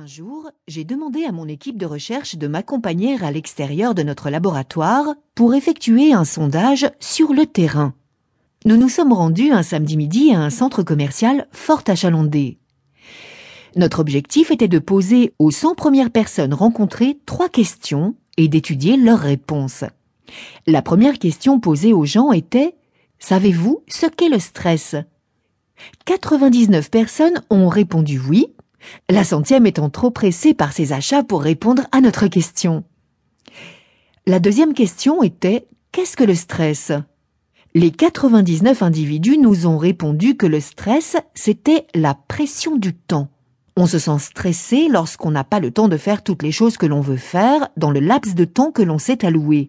Un jour, j'ai demandé à mon équipe de recherche de m'accompagner à l'extérieur de notre laboratoire pour effectuer un sondage sur le terrain. Nous nous sommes rendus un samedi midi à un centre commercial fort achalandé. Notre objectif était de poser aux 100 premières personnes rencontrées trois questions et d'étudier leurs réponses. La première question posée aux gens était Savez-vous ce qu'est le stress? 99 personnes ont répondu oui la centième étant trop pressée par ses achats pour répondre à notre question. La deuxième question était Qu'est-ce que le stress? Les 99 individus nous ont répondu que le stress, c'était la pression du temps. On se sent stressé lorsqu'on n'a pas le temps de faire toutes les choses que l'on veut faire dans le laps de temps que l'on s'est alloué.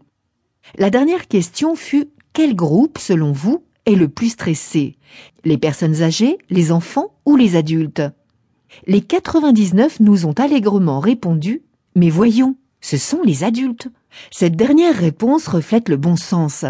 La dernière question fut Quel groupe, selon vous, est le plus stressé? Les personnes âgées, les enfants ou les adultes? Les 99 nous ont allègrement répondu Mais voyons, ce sont les adultes. Cette dernière réponse reflète le bon sens.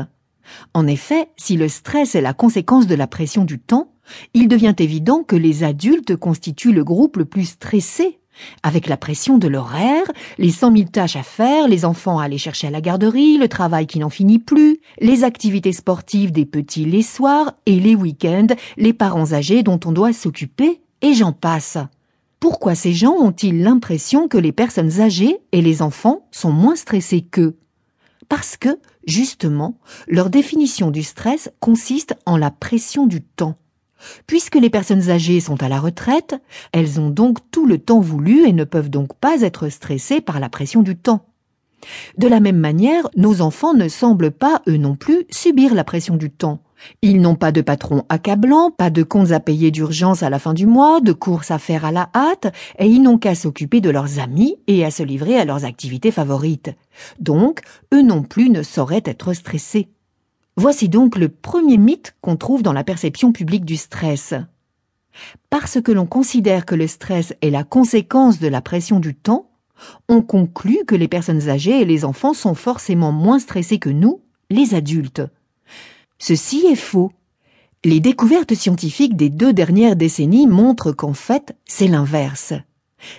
En effet, si le stress est la conséquence de la pression du temps, il devient évident que les adultes constituent le groupe le plus stressé, avec la pression de l'horaire, les cent mille tâches à faire, les enfants à aller chercher à la garderie, le travail qui n'en finit plus, les activités sportives des petits les soirs et les week-ends, les parents âgés dont on doit s'occuper, et j'en passe. Pourquoi ces gens ont-ils l'impression que les personnes âgées et les enfants sont moins stressés qu'eux? Parce que, justement, leur définition du stress consiste en la pression du temps. Puisque les personnes âgées sont à la retraite, elles ont donc tout le temps voulu et ne peuvent donc pas être stressées par la pression du temps. De la même manière, nos enfants ne semblent pas, eux non plus, subir la pression du temps. Ils n'ont pas de patron accablant, pas de comptes à payer d'urgence à la fin du mois, de courses à faire à la hâte, et ils n'ont qu'à s'occuper de leurs amis et à se livrer à leurs activités favorites. Donc, eux non plus ne sauraient être stressés. Voici donc le premier mythe qu'on trouve dans la perception publique du stress. Parce que l'on considère que le stress est la conséquence de la pression du temps, on conclut que les personnes âgées et les enfants sont forcément moins stressés que nous, les adultes. Ceci est faux. Les découvertes scientifiques des deux dernières décennies montrent qu'en fait, c'est l'inverse.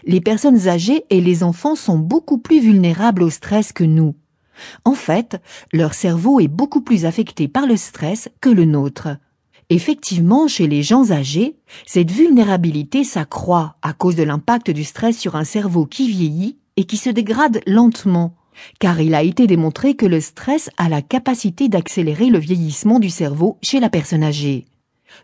Les personnes âgées et les enfants sont beaucoup plus vulnérables au stress que nous. En fait, leur cerveau est beaucoup plus affecté par le stress que le nôtre. Effectivement, chez les gens âgés, cette vulnérabilité s'accroît à cause de l'impact du stress sur un cerveau qui vieillit et qui se dégrade lentement, car il a été démontré que le stress a la capacité d'accélérer le vieillissement du cerveau chez la personne âgée.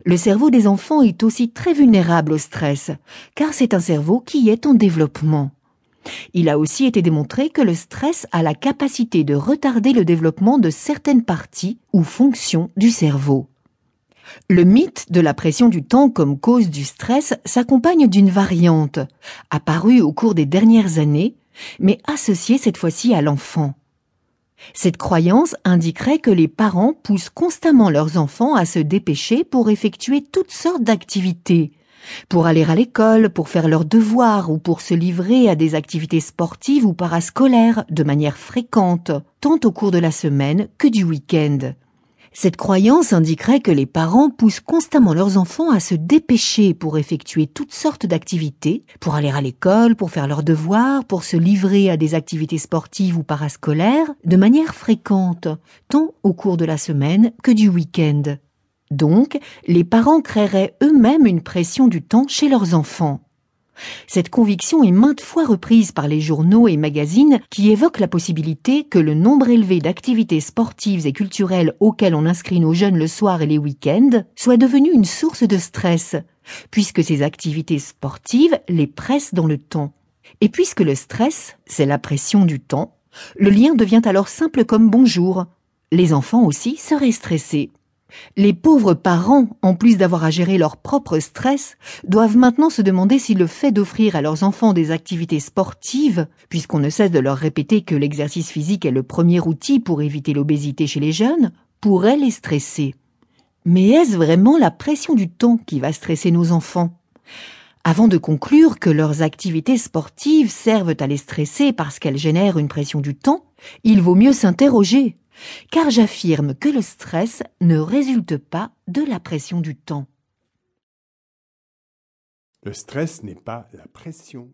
Le cerveau des enfants est aussi très vulnérable au stress, car c'est un cerveau qui est en développement. Il a aussi été démontré que le stress a la capacité de retarder le développement de certaines parties ou fonctions du cerveau. Le mythe de la pression du temps comme cause du stress s'accompagne d'une variante, apparue au cours des dernières années, mais associée cette fois-ci à l'enfant. Cette croyance indiquerait que les parents poussent constamment leurs enfants à se dépêcher pour effectuer toutes sortes d'activités, pour aller à l'école, pour faire leurs devoirs ou pour se livrer à des activités sportives ou parascolaires de manière fréquente, tant au cours de la semaine que du week-end. Cette croyance indiquerait que les parents poussent constamment leurs enfants à se dépêcher pour effectuer toutes sortes d'activités, pour aller à l'école, pour faire leurs devoirs, pour se livrer à des activités sportives ou parascolaires, de manière fréquente, tant au cours de la semaine que du week-end. Donc, les parents créeraient eux-mêmes une pression du temps chez leurs enfants. Cette conviction est maintes fois reprise par les journaux et magazines qui évoquent la possibilité que le nombre élevé d'activités sportives et culturelles auxquelles on inscrit nos jeunes le soir et les week-ends soit devenu une source de stress, puisque ces activités sportives les pressent dans le temps. Et puisque le stress, c'est la pression du temps, le lien devient alors simple comme bonjour. Les enfants aussi seraient stressés. Les pauvres parents, en plus d'avoir à gérer leur propre stress, doivent maintenant se demander si le fait d'offrir à leurs enfants des activités sportives, puisqu'on ne cesse de leur répéter que l'exercice physique est le premier outil pour éviter l'obésité chez les jeunes, pourrait les stresser. Mais est-ce vraiment la pression du temps qui va stresser nos enfants? Avant de conclure que leurs activités sportives servent à les stresser parce qu'elles génèrent une pression du temps, il vaut mieux s'interroger car j'affirme que le stress ne résulte pas de la pression du temps. Le stress n'est pas la pression